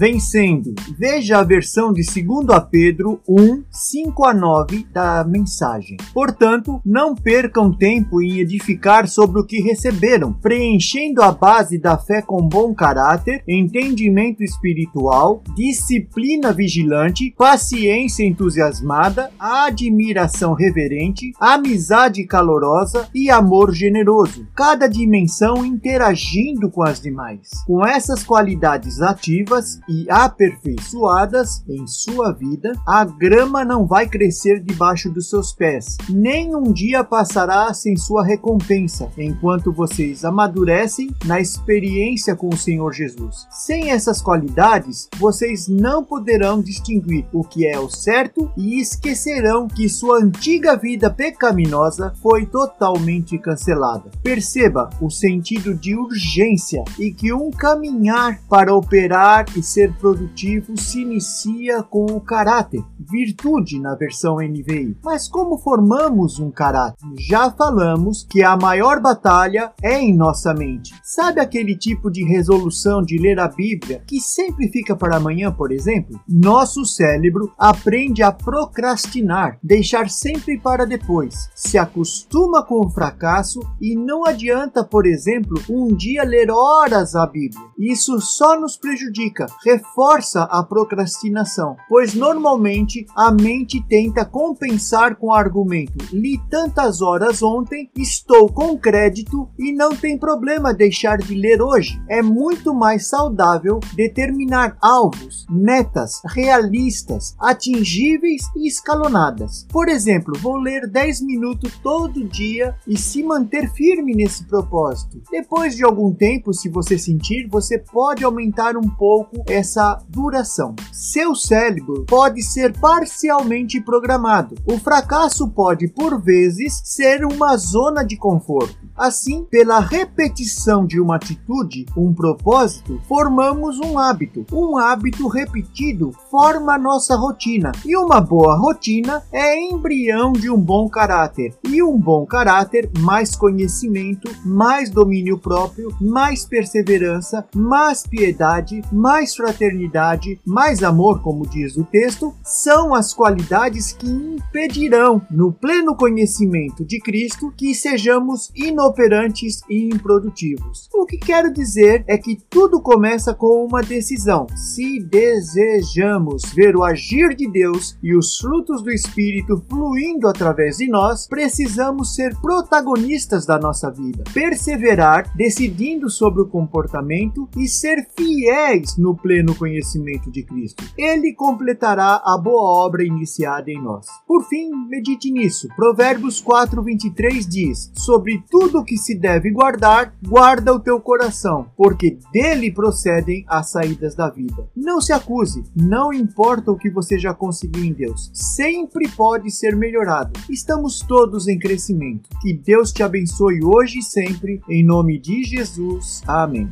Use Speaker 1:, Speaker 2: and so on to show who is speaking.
Speaker 1: vencendo. Veja a versão de 2 a Pedro 1, 5 a 9 da mensagem. Portanto, não percam tempo em edificar sobre o que receberam, preenchendo a base da fé com bom caráter, entendimento espiritual, disciplina vigilante, paciência entusiasmada, admiração reverente, amizade calorosa e amor generoso. Cada dimensão interagindo com as demais. Com essas qualidades ativas e aperfeiçoadas em sua vida, a grama não vai crescer debaixo dos seus pés, nem um dia passará sem sua recompensa, enquanto vocês amadurecem na experiência com o Senhor Jesus. Sem essas qualidades, vocês não poderão distinguir o que é o certo e esquecerão que sua antiga vida pecaminosa foi totalmente cancelada. Perceba o sentido de urgência e que um caminhar para operar e ser produtivo se inicia com o caráter, virtude na versão NVI. Mas como formamos um caráter? Já falamos que a maior batalha é em nossa mente. Sabe aquele tipo de resolução de ler a Bíblia que sempre fica para amanhã, por exemplo? Nosso cérebro aprende a procrastinar, deixar sempre para depois. Se acostuma com o fracasso e não adianta, por exemplo, um dia ler horas a Bíblia. Isso só nos prejudica, reforça a procrastinação, pois normalmente a mente tenta compensar com o argumento: li tantas horas ontem, estou com crédito e não tem problema deixar de ler hoje. É muito mais saudável determinar alvos, metas realistas, atingíveis e escalonadas. Por exemplo, vou ler 10 minutos todo dia e se manter firme nesse propósito. Depois de algum tempo, se você sentir, você pode aumentar um pouco essa duração. Seu cérebro pode ser parcialmente programado. O fracasso pode, por vezes, ser uma zona de conforto. Assim, pela repetição de uma atitude, um propósito, formamos um hábito. Um hábito repetido forma nossa rotina, e uma boa rotina é embrião de um bom caráter. E um bom caráter, mais conhecimento, mais domínio próprio, mais perseverança, mais piedade, mais fraternidade, mais amor, como diz o texto, são as qualidades que impedirão, no pleno conhecimento de Cristo, que sejamos inoperantes e improdutivos. O que quero dizer é que tudo começa com uma decisão. Se desejamos ver o agir de Deus e os frutos do Espírito fluindo através de nós, precisamos ser protagonistas da nossa vida, perseverar, decidindo sobre o comportamento e ser fiéis no pleno conhecimento de Cristo. Ele completará a boa obra iniciada em nós. Por fim, medite nisso. Provérbios 4:23 diz: Sobre tudo que se deve guardar, guarda o teu coração, porque dele procedem as saídas da vida. Não se acuse, não importa o que você já conseguiu em Deus, sempre pode ser melhorado. Estamos todos em crescimento. Que Deus te abençoe hoje e sempre, em nome de Jesus. Amém.